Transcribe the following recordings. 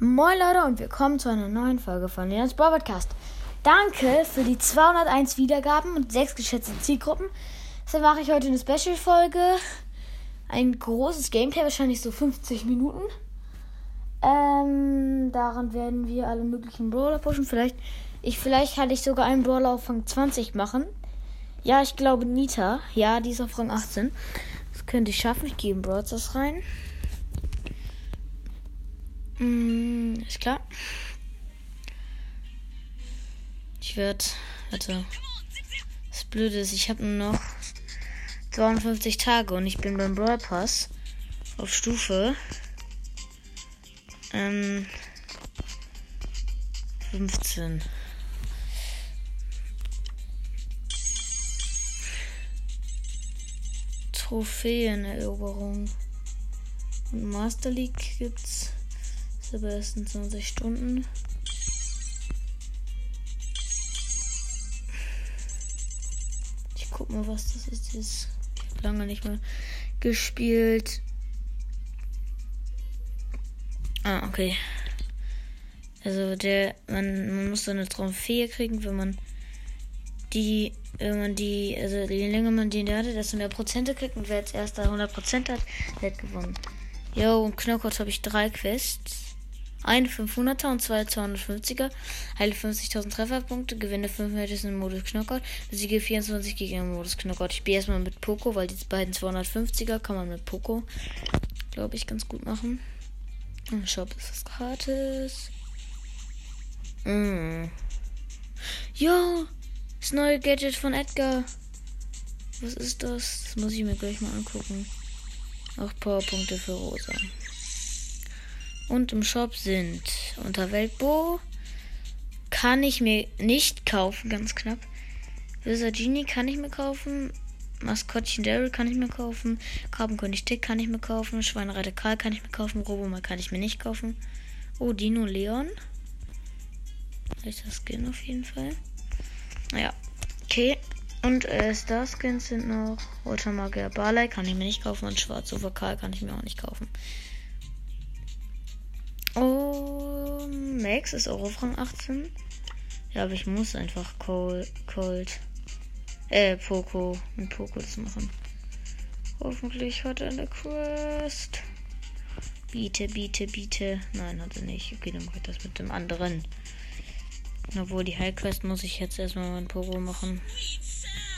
Moin Leute und willkommen zu einer neuen Folge von Leons Brawl Podcast. Danke für die 201 Wiedergaben und 6 geschätzte Zielgruppen. Deshalb mache ich heute eine Special-Folge. Ein großes Gameplay, wahrscheinlich so 50 Minuten. Ähm, daran werden wir alle möglichen Brawler pushen. Vielleicht, ich, vielleicht kann ich sogar einen Brawler auf Rang 20 machen. Ja, ich glaube Nita. Ja, die ist auf Rang 18. Das könnte ich schaffen. Ich gehe in Brawl Stars rein. Mm, ist klar. Ich werde. Warte. Das Blöde ist, ich habe nur noch 52 Tage und ich bin beim Brawl Pass auf Stufe ähm, 15. Trophäeneroberung. Und Master League gibt's. Aber erst in 20 Stunden. Ich guck mal, was das ist. Ich habe lange nicht mehr gespielt. Ah, okay. Also der, man, man muss so eine Trophäe kriegen, wenn man die, wenn man die, also je länger man die hatte, desto mehr Prozente kriegt und wer jetzt erst da 100% hat, der hat gewonnen. Jo, und Knockout habe ich drei Quests. Eine 500er und zwei 250er. Heile 50.000 Trefferpunkte, gewinne 5 Matches im Modus Knockout, besiege 24 Gegner im Modus Knockout. Ich spiele erstmal mit Poco, weil die beiden 250er kann man mit Poco, glaube ich, ganz gut machen. Im Shop ist das gratis. Mm. Jo, das neue Gadget von Edgar. Was ist das? Das muss ich mir gleich mal angucken. Auch Powerpunkte für Rosa. Und im Shop sind unter Weltbo kann ich mir nicht kaufen, ganz knapp. Genie kann ich mir kaufen. Maskottchen Daryl kann ich mir kaufen. Krabbenkönig Tick kann ich mir kaufen. Schweinereiter Karl kann ich mir kaufen. Robomal kann ich mir nicht kaufen. Oh, Dino Leon. Das Skin auf jeden Fall. Naja. Okay. Und äh, Star Skins sind noch Roter Magier Barley kann ich mir nicht kaufen. Und Schwarzer Karl kann ich mir auch nicht kaufen. Oh, Max ist auch auf Rang 18. Ja, aber ich muss einfach Cold, äh, Poco mit Poco zu machen. Hoffentlich hat er eine Quest. Biete, biete, biete. Nein, hat er nicht. Okay, dann mache ich das mit dem anderen. Obwohl die High Quest muss ich jetzt erstmal meinen Poco machen.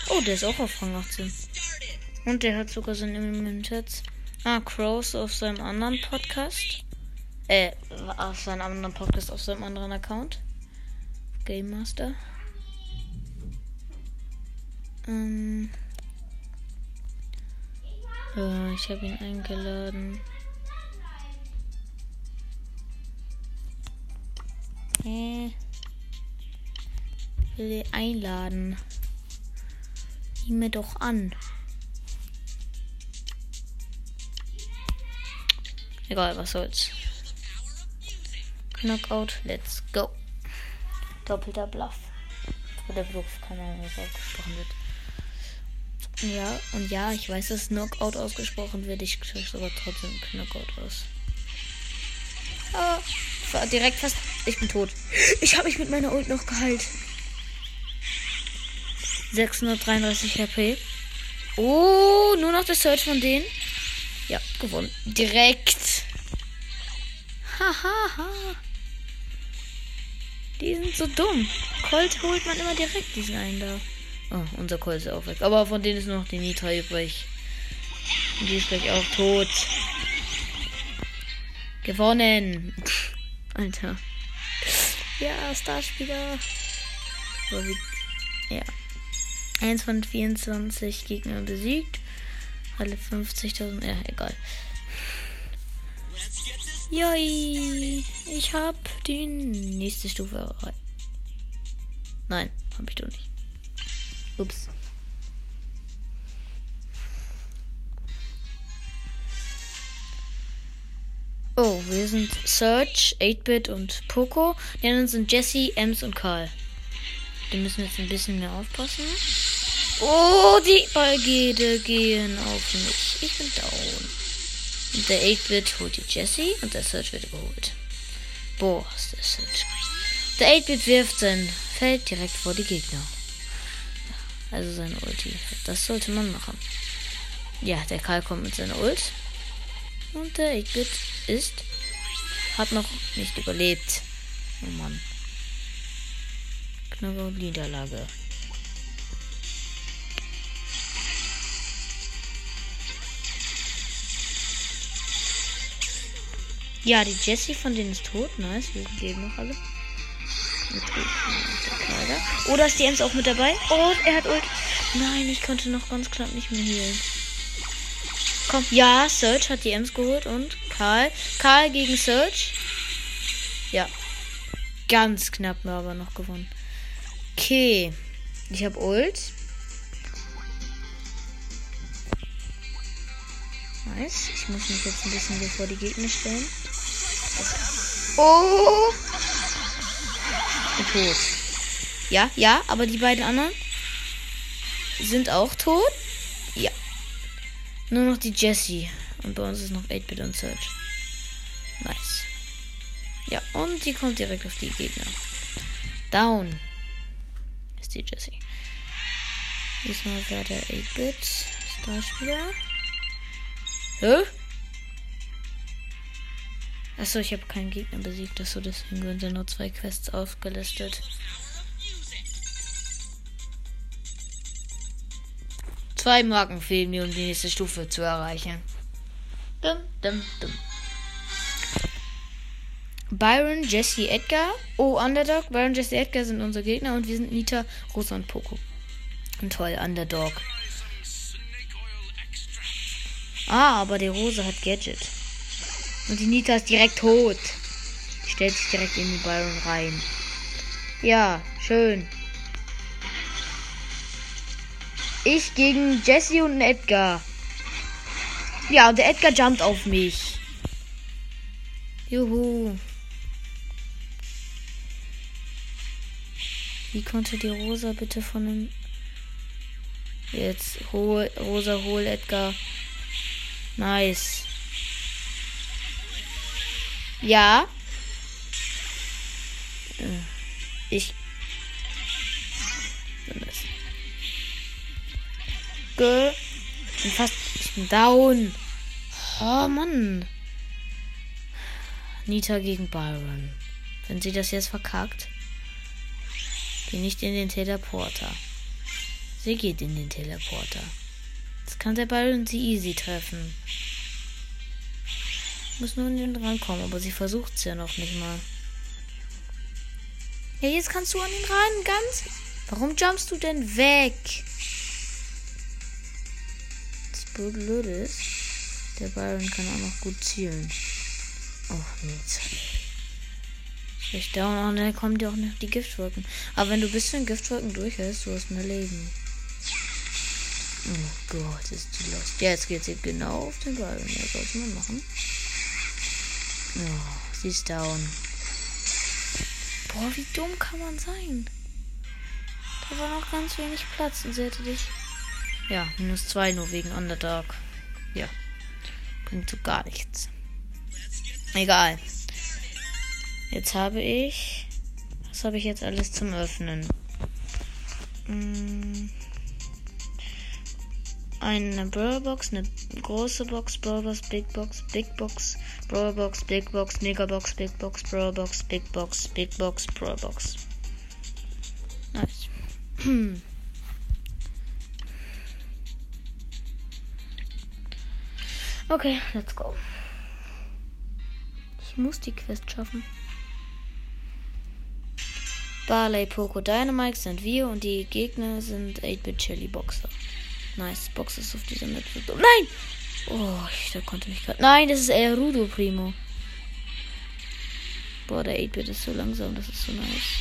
Oh, der ist auch auf Rang 18. Und der hat sogar sein Immunitäts. Ah, Crows auf seinem anderen Podcast. Äh, auf seinem anderen Podcast, auf seinem anderen Account. Game Master. Ähm. Äh, ich habe ihn eingeladen. Hä? Will einladen. Sieh mir doch an. Egal, was soll's. Knockout, let's go. Doppelter Bluff. Oder Bluff, keine Ahnung, was ausgesprochen wird. Ja, und ja, ich weiß, dass Knockout ausgesprochen wird. Ich spreche aber trotzdem Knockout aus. Aber direkt fast. Ich bin tot. Ich habe mich mit meiner Ult noch geheilt. 633 HP. Oh, nur noch das Search von denen. Ja, gewonnen. Direkt. Hahaha. Ha, ha. Die sind so dumm. Colt holt man immer direkt diesen einen da. Oh, unser Colt ist auch weg. Aber von denen ist nur noch die Nitra übrig. Und die ist gleich auch tot. Gewonnen. Alter. Ja, Starspieler. Ja. 1 von 24 Gegner besiegt. Alle 50.000. Ja, egal. Joi. Ich hab die nächste Stufe. Nein, hab ich doch nicht. Ups. Oh, wir sind Search, 8-Bit und Poco. Die anderen sind Jesse, Ems und Karl. Die müssen jetzt ein bisschen mehr aufpassen. Oh, die Ballgede gehen auf mich. Ich bin down. Und der 8-Bit holt die Jesse und der Search wird geholt. Boah, ist das hübsch. Der 8-Bit wirft sein Feld direkt vor die Gegner. Also sein Ulti. Das sollte man machen. Ja, der Karl kommt mit seiner Ult. Und der 8-Bit ist. Hat noch nicht überlebt. Oh Mann. Knappe Niederlage. Ja, die Jessie von denen ist tot. Nice, wir leben noch alle. Oh, da ist die Ems auch mit dabei. Oh, er hat Ult. Nein, ich konnte noch ganz knapp nicht mehr healen. Komm, ja, Search hat die Ems geholt und Karl. Karl gegen Search. Ja. Ganz knapp aber noch gewonnen. Okay. Ich habe Ult. Nice. Ich muss mich jetzt ein bisschen bevor die Gegner stellen. Oh! Tot. Ja, ja, aber die beiden anderen sind auch tot. Ja. Nur noch die Jessie. Und bei uns ist noch 8-Bit und Search. Nice. Ja, und die kommt direkt auf die Gegner. Down. Ist die Jessie. Diesmal wäre der 8-Bit Starspieler. Hä? Achso, ich habe keinen Gegner besiegt, das so deswegen sind nur zwei Quests aufgelistet. Zwei Marken fehlen mir, um die nächste Stufe zu erreichen. Dum, dum, dum. Byron, Jesse, Edgar. Oh, Underdog. Byron, Jesse, Edgar sind unsere Gegner und wir sind Nita, Rosa und Poco. Und toll, Underdog. Ah, aber der Rosa hat Gadget. Und die Nita ist direkt tot. Die stellt sich direkt in den Byron rein. Ja, schön. Ich gegen Jesse und Edgar. Ja, und der Edgar jumpt auf mich. Juhu. Wie konnte die Rosa bitte von dem. Jetzt hol, Rosa hol Edgar. Nice. Ja. Äh, ich. Ge. Bin fast. Down. Oh Mann. Nita gegen Byron. Wenn sie das jetzt verkackt. Geh nicht in den Teleporter. Sie geht in den Teleporter. Jetzt kann der Byron sie easy treffen. Muss nur in den rankommen, aber sie versucht es ja noch nicht mal. Ja, jetzt kannst du an den ran, ganz. Warum jumpst du denn weg? Das Blöde ist, der Byron kann auch noch gut zielen. Oh, jetzt. Schlecht down und dann kommen dir auch noch die Giftwolken. Aber wenn du bis zu den Giftwolken durchhältst, du hast mehr Leben. Oh Gott, ist die lost. Ja, jetzt geht sie genau auf den Byron. Ja, sollte man machen. Oh, sie ist down. Boah, wie dumm kann man sein? Da war noch ganz wenig Platz und sie hätte dich. Ja, minus zwei nur wegen Underdog. Ja. Bringt so gar nichts. Egal. Jetzt habe ich. Was habe ich jetzt alles zum Öffnen? Hm eine Brawlbox, eine große Box, Brawlbox, Big Box, Big Box, Brawlbox, Big Box, Megabox, Big Box, Brawlbox, Big Box, Big Box, Brawlbox. Nice. okay, let's go. Ich muss die Quest schaffen. Barley, Poco, Dynamite sind wir und die Gegner sind 8-Bit Chili Boxer. Nice. Box ist auf dieser Map. Nein! Oh, ich da konnte mich gerade. Nein, das ist eher Rudo Primo. Boah, der 8-Bit ist so langsam. Das ist so nice.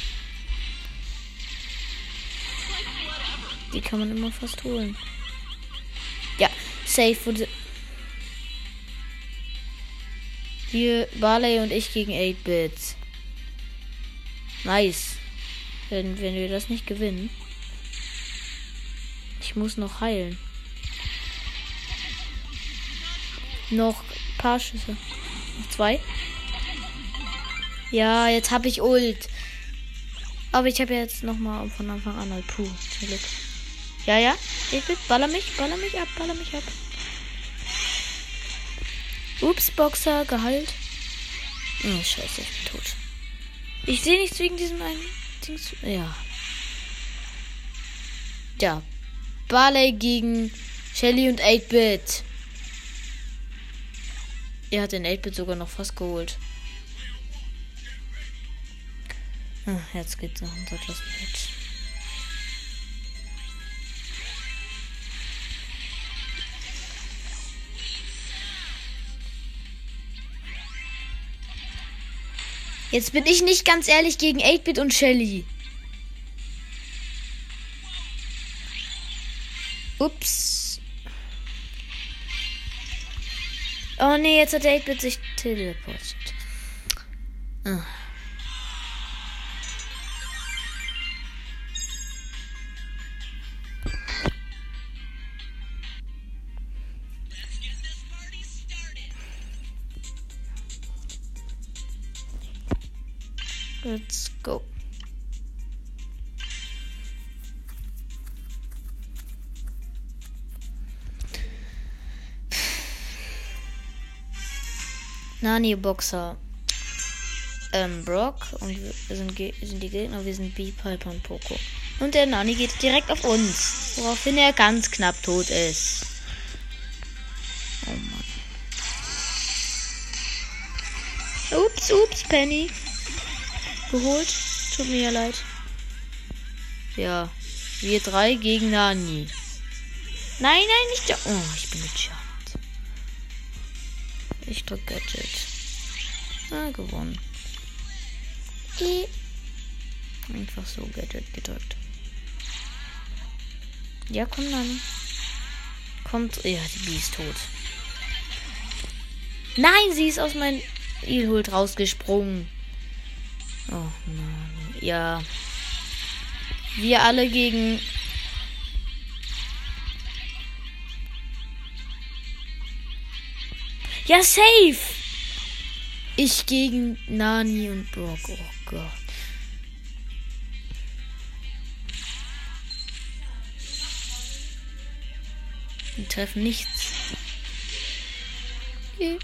Die kann man immer fast holen. Ja, safe wurde. Hier Barley und ich gegen 8-Bit. Nice. Wenn, wenn wir das nicht gewinnen. Ich muss noch heilen. Noch ein paar Schüsse. Noch zwei. Ja, jetzt habe ich Ult. Aber ich habe jetzt nochmal von Anfang an halt Puh, zum Glück. Ja, ja. Ich will, baller mich, baller mich ab, baller mich ab. Ups, Boxer, geheilt. Oh, scheiße, ich bin tot. Ich sehe nichts wegen diesem einen Dings. Ja. Ja. Barley gegen Shelly und 8-Bit. Er hat den 8-Bit sogar noch fast geholt. Ah, jetzt geht's noch unser das Match. Jetzt bin ich nicht ganz ehrlich gegen 8-Bit und Shelly. Ups. Oh nee, jetzt hat der 8-Bit sich teleportiert. Ah. Let's go. Nani Boxer. Ähm, Brock und wir sind, sind die Gegner, wir sind B, Piper und Poco. Und der Nani geht direkt auf uns, woraufhin er ganz knapp tot ist. Oh Mann. Ups, ups, Penny geholt. Tut mir ja leid. Ja. Wir drei gegen Nani. Nein, nein, nicht der. Oh, ich bin gejumpt. Ich drück Gadget. Ah, gewonnen. E. Einfach so Gadget gedrückt. Ja, komm dann. Kommt. Ja, die ist tot. Nein, sie ist aus meinem Ilhult rausgesprungen. Oh Mann. Ja. Wir alle gegen. Ja, safe! Ich gegen Nani und Brock. Oh Gott. Die treffen nichts. Okay.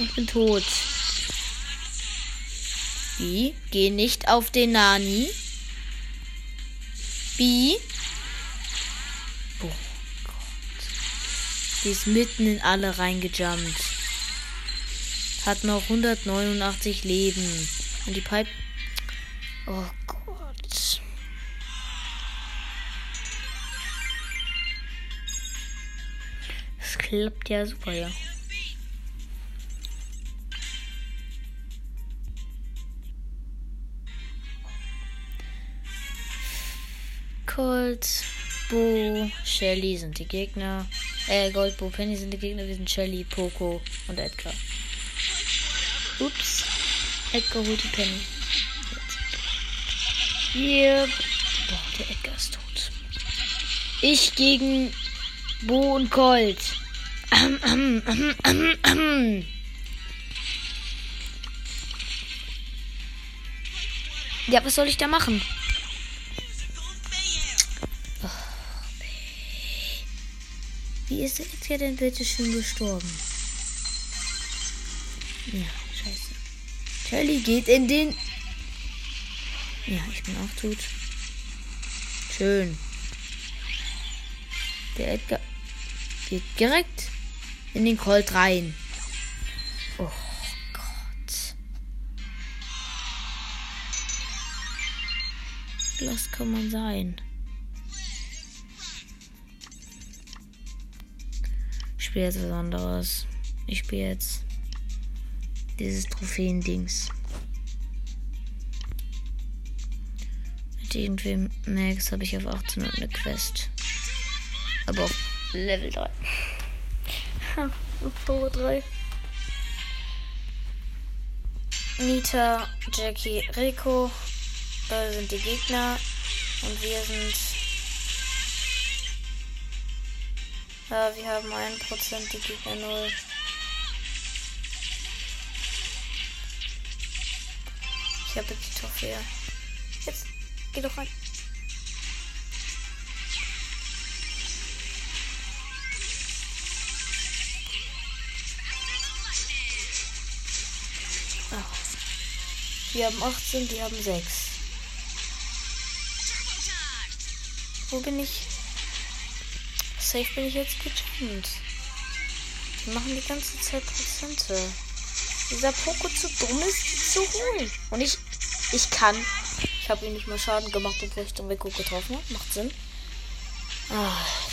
Ich bin tot. Wie? Geh nicht auf den Nani. Wie? Oh Gott. Die ist mitten in alle reingejumpt. Hat noch 189 Leben. Und die Pipe. Oh Gott. Das klappt ja super, ja. Colt, Bo, Shelly sind die Gegner. Äh, Gold, Bo, Penny sind die Gegner. Wir sind Shelly, Poco und Edgar. Ups. Edgar holt die Penny. Hier. Boah, der Edgar ist tot. Ich gegen Bo und Colt. Ja, was soll ich da machen? Ist Edgar denn bitte schön gestorben? Ja, scheiße. Charlie geht in den. Ja, ich bin auch tot. Schön. Der Edgar geht direkt in den Colt rein. Oh Gott. Was kann man sein? Spiele jetzt was anderes. Ich spiele jetzt dieses Trophäen-Dings. Mit irgendwem Max habe ich auf 18 und eine Quest. Aber auf Level 3. auf Power 3. Nita, Jackie, Rico äh, sind die Gegner. Und wir sind Ja, wir haben 1%, die Gegner 0. Ich habe die Trophäe. Jetzt, geh doch rein. Die haben 18, die haben 6. Wo bin ich? Safe bin ich jetzt gejumpt. Die machen die ganze Zeit Prozente. Dieser Poko zu dumm ist, zu holen. Und ich, ich kann. Ich habe ihm nicht mal Schaden gemacht, obwohl ich den Rico getroffen habe. Macht Sinn. Alter.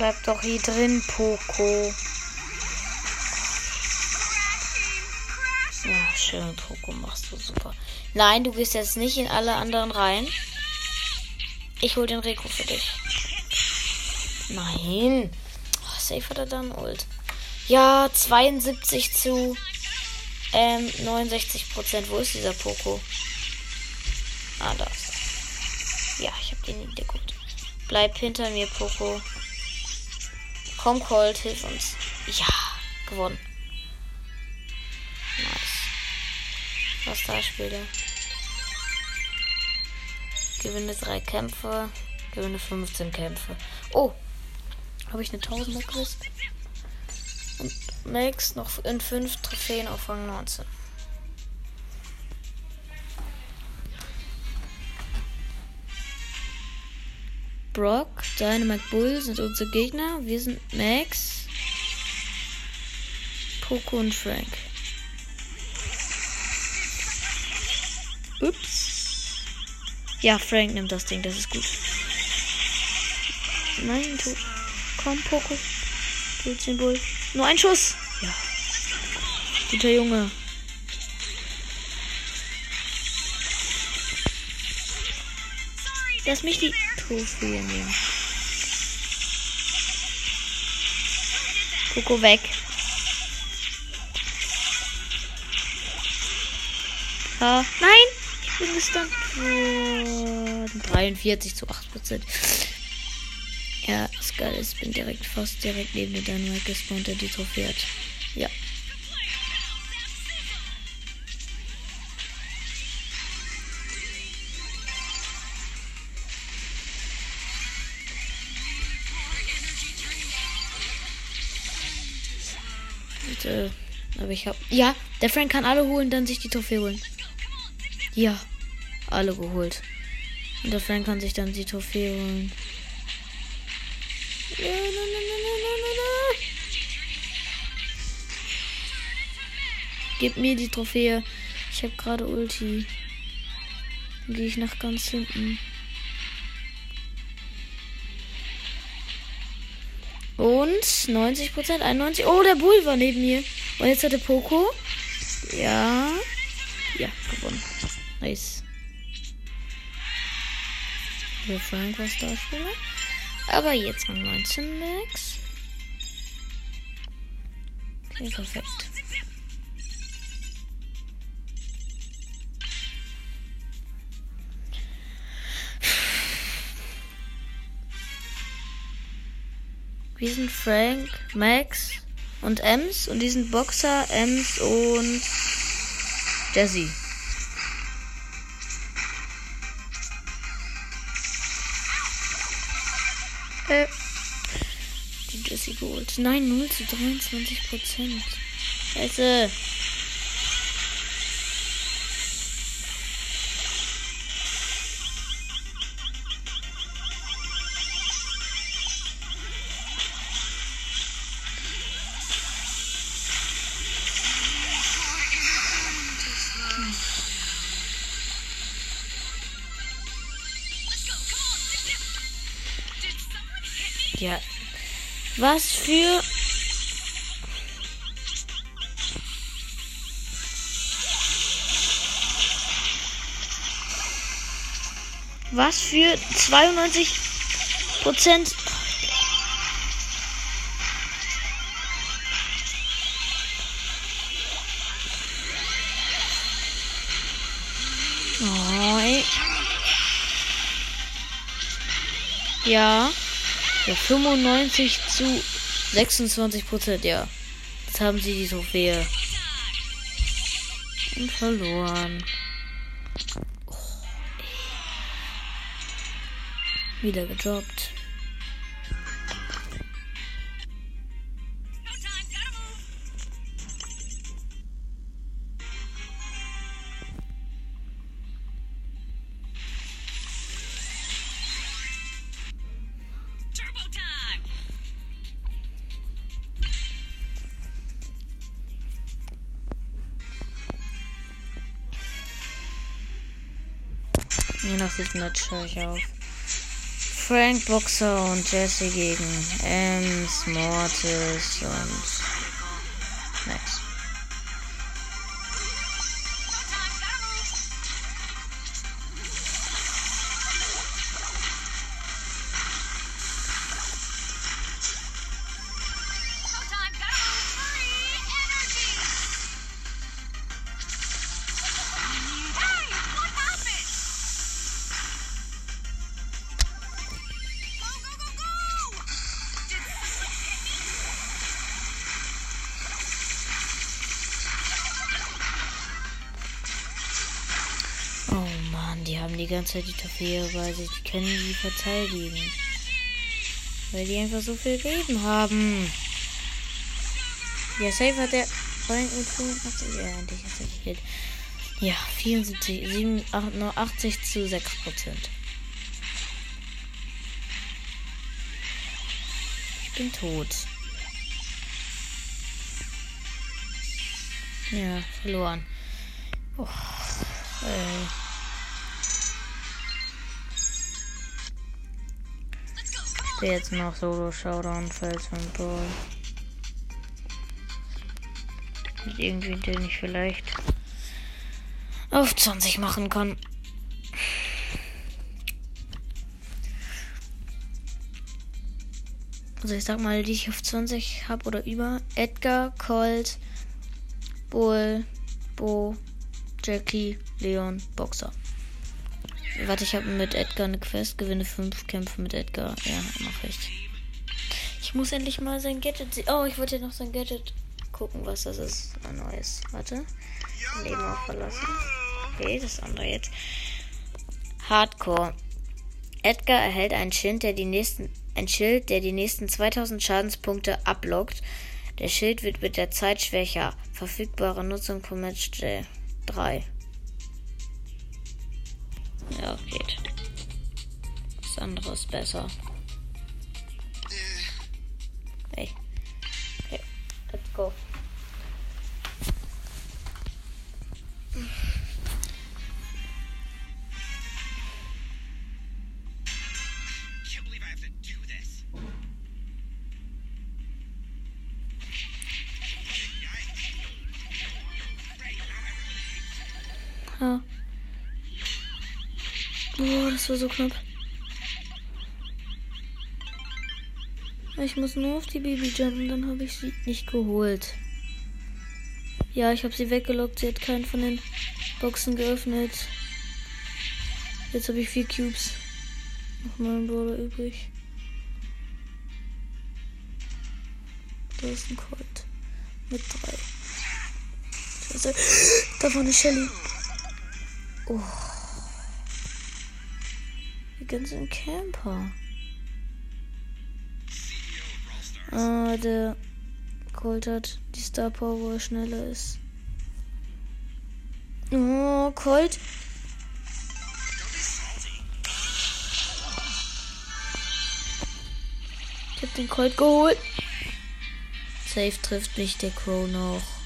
Bleib doch hier drin, Poco. Ja, schön, Poco, machst du super. Nein, du gehst jetzt nicht in alle anderen rein. Ich hol den Rico für dich. Nein. Oh, safe hat er dann Ult. Ja, 72 zu ähm, 69 Prozent. Wo ist dieser Poco? Ah, da ist er. Ja, ich hab den nicht geguckt. Bleib hinter mir, Poco. Komm, Colt, hilf uns. Ja, gewonnen. Nice. Was da spielt er? Gewinne drei Kämpfe. Gewinne 15 Kämpfe. Oh! Habe ich eine 1000 gekriegt? Und Max noch in 5 Trophäen auf Rang 19. Brock, Dynamite Bull sind unsere Gegner. Wir sind Max, Poco und Frank. Ups. Ja, Frank nimmt das Ding, das ist gut. Nein, du. Komm, Poco. Du den Bull. Nur ein Schuss. Ja. Guter Junge. Lass mich die Trophäe nehmen. Coco weg. Ah, nein! Ich bin gestunt. Oh, 43 zu 8 Prozent. Ja, das geil ist, bin direkt fast direkt neben der Dynamite gespawnt, der die Trophäe hat. Ja. Aber ich hab. Ja, der Frank kann alle holen, dann sich die Trophäe holen. Ja, alle geholt. Und der Frank kann sich dann die Trophäe holen. Ja, na, na, na, Gib mir die Trophäe. Ich habe gerade Ulti. Dann gehe ich nach ganz hinten. Und 90 Prozent, 91. Oh, der Bull war neben mir. Und jetzt hat der Poco. Ja. Ja, gewonnen. Nice. Wir Frank was da spielen. Aber jetzt mal 19 Max. Okay, perfekt. Wir sind Frank, Max und Ems. Und die sind Boxer, Ems und Jesse. Äh, die Jesse geholt. Nein, 0 zu 23 Prozent. Scheiße. Was für. Was für 92 Prozent? Ja. Ja, 95 zu 26 Prozent, ja. Jetzt haben sie die Trophäe. Und verloren. Oh, Wieder gedroppt. Je nach höre ich auf. Frank Boxer und Jesse gegen Ems, Mortis und Max. Ganze Zeit die Trophäe, weil sie können sie verteidigen. Weil die einfach so viel Leben haben. Ja, safe hat der Frank mit 85. Ja, endlich ist er gekillt. Ja, 74, 7, 80 zu 6 Prozent. Ich bin tot. Ja, verloren. Oh, äh. Jetzt noch Solo Showdown Fels und Brawl. Mit irgendwie, den ich vielleicht auf 20 machen kann. Also ich sag mal, die ich auf 20 habe oder über. Edgar, Colt, Bull, Bo, Jackie, Leon, Boxer. Warte, ich habe mit Edgar eine Quest, gewinne fünf Kämpfe mit Edgar. Ja, mache ich. Ich muss endlich mal sein Gadget sehen. Oh, ich wollte ja noch sein Gadget gucken, was das ist. Ein neues. Warte. Leben auch verlassen. Okay, das andere jetzt. Hardcore. Edgar erhält ein Schild, der die nächsten, ein Schild, der die nächsten 2000 Schadenspunkte ablockt. Der Schild wird mit der Zeit schwächer. Verfügbare Nutzung pro Match 3. Ja, geht. Das andere ist besser. Hey. Okay, let's go. War so knapp. Ich muss nur auf die Baby jumpen, dann habe ich sie nicht geholt. Ja, ich habe sie weggelockt. Sie hat keinen von den Boxen geöffnet. Jetzt habe ich vier Cubes. Noch mal ein Brawler übrig. Da ist ein Colt. Mit drei. Scheiße. Da vorne Shelly. Oh ganzen Camper. Ah, der Colt hat die Star Power, wo er schneller ist. Oh, Colt. Ich hab den Colt geholt. Safe trifft mich der Crow noch.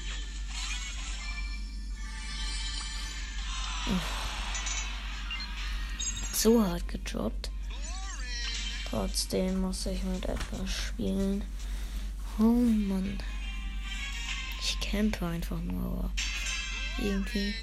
So hart gedroppt. Trotzdem muss ich mit etwas spielen. Oh Mann. Ich campe einfach nur, aber irgendwie.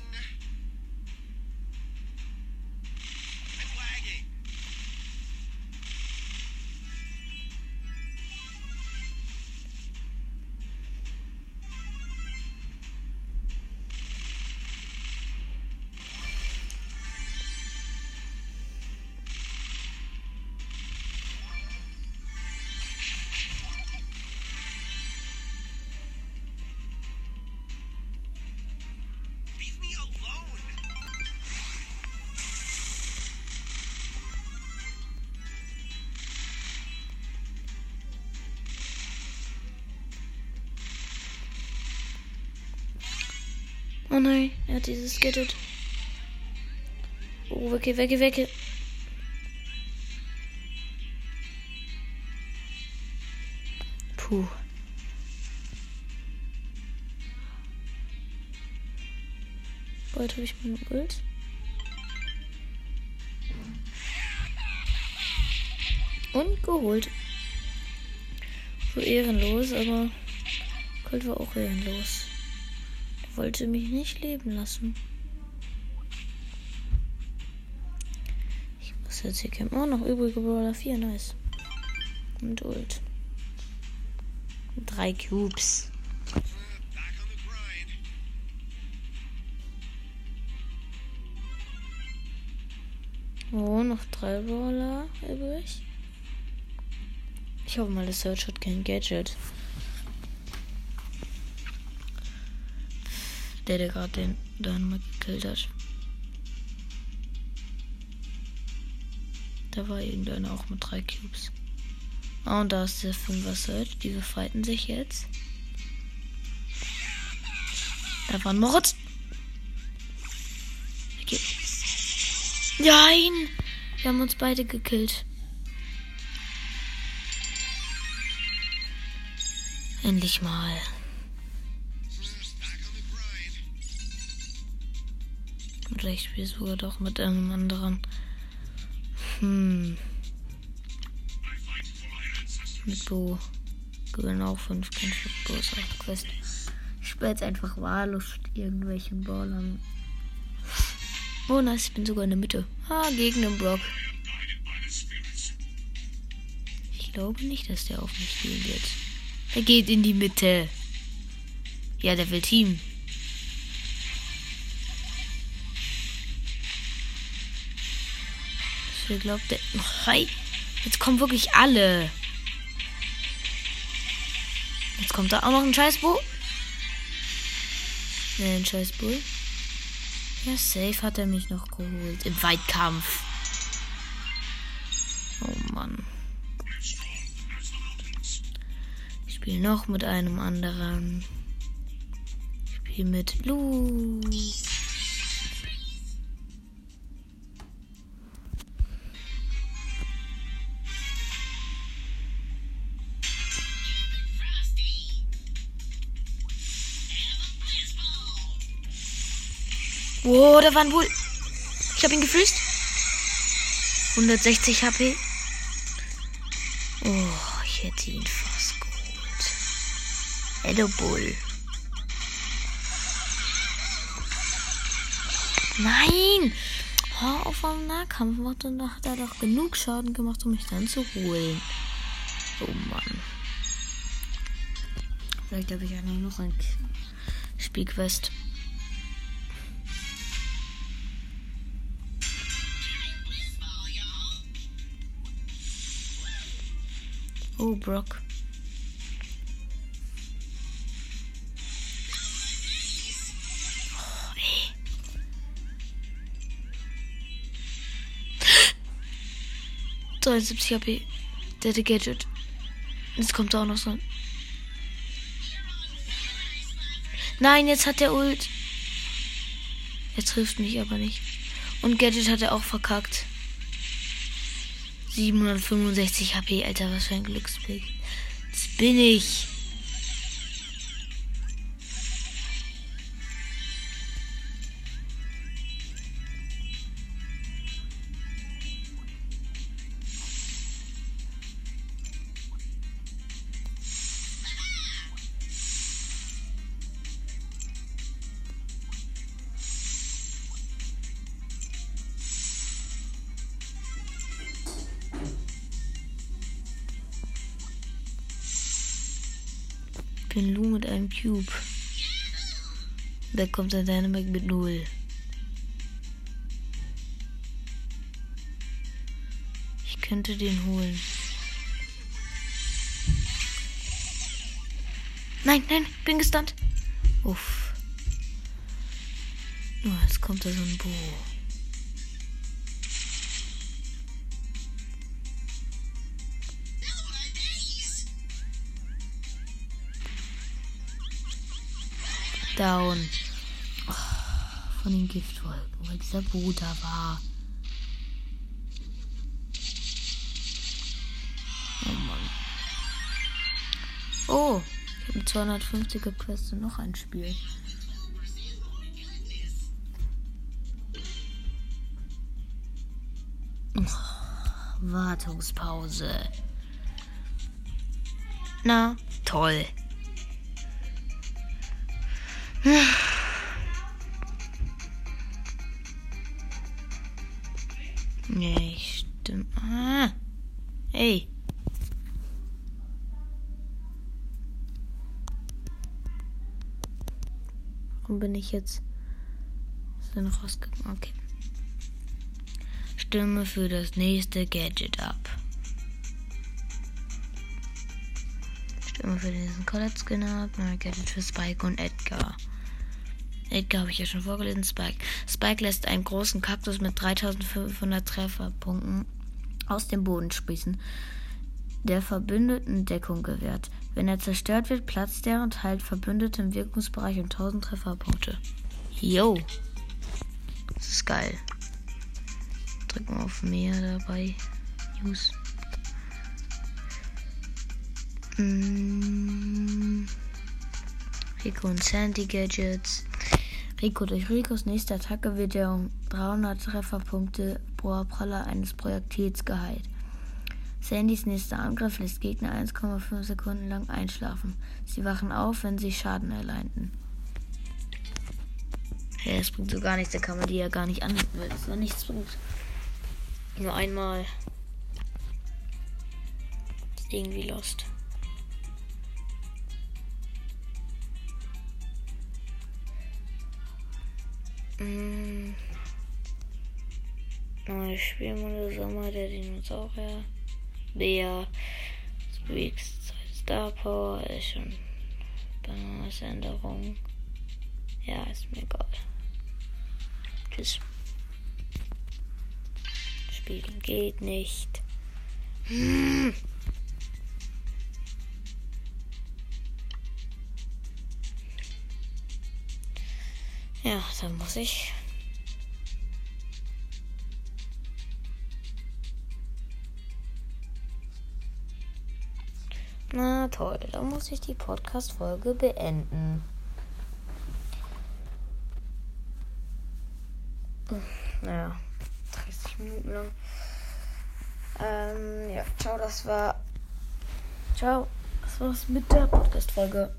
Oh nein, er hat dieses Gadget. Oh, wecke, wecke, wecke. Puh. Bald habe ich mein Ult. Und geholt. So ehrenlos, aber Colt war auch ehrenlos. Wollte mich nicht leben lassen. Ich muss jetzt hier kämpfen. Oh, noch übrige Brawler 4, nice. Und Ult. Drei Cubes. Oh, noch drei Brawler übrig. Ich hoffe mal, der Search hat kein Gadget. Der, der gerade den Dynamite gekillt hat. Da war irgendeiner auch mit drei Cubes. Ah, und da ist der 5er Search. Die fighten sich jetzt. Da war ein Moritz. Nein! Wir haben uns beide gekillt. Endlich mal. Ich spiele sogar doch mit einem anderen. Hm. Mit Bo. Auch 5 Kämpfe. Bo ist auch Quest. Ich spiele jetzt einfach wahllos irgendwelchen Ballern. Oh nice, ich bin sogar in der Mitte. Ah, gegen den Block. Ich glaube nicht, dass der auf mich gehen wird. Er geht in die Mitte. Ja, der will Team. Ich glaube, der. Hi. Jetzt kommen wirklich alle. Jetzt kommt da auch noch ein Scheißbull. Ne, ein Scheißbull. Ja, safe hat er mich noch geholt. Im Weitkampf. Oh Mann. Ich spiele noch mit einem anderen. Ich spiele mit Lu. Wow, da war ein Bull. Ich habe ihn gefreest. 160 HP. Oh, ich hätte ihn fast geholt. Hello Bull. Nein! Oh, auf einem Nahkampf macht und hat er doch genug Schaden gemacht, um mich dann zu holen. Oh Mann. Vielleicht habe ich ja noch ein Spielquest. Oh, Brock. Oh, ey. 73 HP. Der hatte Gadget. Jetzt kommt auch noch so ein. Nein, jetzt hat der Ult. Er trifft mich aber nicht. Und Gadget hat er auch verkackt. 765 HP, Alter, was für ein Glückspick. Das bin ich. Cube. Da kommt der Dynamic mit null. Ich könnte den holen. Nein, nein, bin gestunt. Uff. Oh, jetzt kommt da so ein Bo. Down. Oh. von den Giftwolken, weil dieser da war. Oh Mann. Oh, ich habe 250er Quest und noch ein Spiel. Wartungspause. Na, toll. Nee, stimmt. Ah. Hey. Warum bin ich jetzt sind rausgekommen? Okay. Stimme für das nächste Gadget ab. Stimme für diesen Colette Skin ab. Neue Gadget für Spike und Edgar. Edgar habe ich ja schon vorgelesen. Spike. Spike lässt einen großen Kaktus mit 3500 Trefferpunkten aus dem Boden sprießen, der Verbündeten Deckung gewährt. Wenn er zerstört wird, platzt er und heilt Verbündete im Wirkungsbereich um 1000 Trefferpunkte. Yo. Das ist geil drücken auf mehr dabei. News. Mm. Rico und Sandy Gadgets. Rico durch Ricos nächste Attacke wird er um 300 Trefferpunkte pro Abpraller eines Projektils geheilt. Sandys nächster Angriff lässt Gegner 1,5 Sekunden lang einschlafen. Sie wachen auf, wenn sie Schaden erleiden. Ja, es bringt so gar nichts, da kann man die ja gar nicht an, weil es noch nichts bringt. Nur einmal. Ist irgendwie lost. Hm. Neue Spielmodus Sommer der Dinosaurier. Bea. Speaks Star Power ist schon Änderung. Ja, ist mir egal. Tschüss. Spielen geht nicht. Hm. Ja, dann muss ich. Na toll, dann muss ich die Podcast-Folge beenden. Naja. 30 Minuten lang. Ähm, ja, ciao, das war. Ciao. Das war's mit der Podcast-Folge.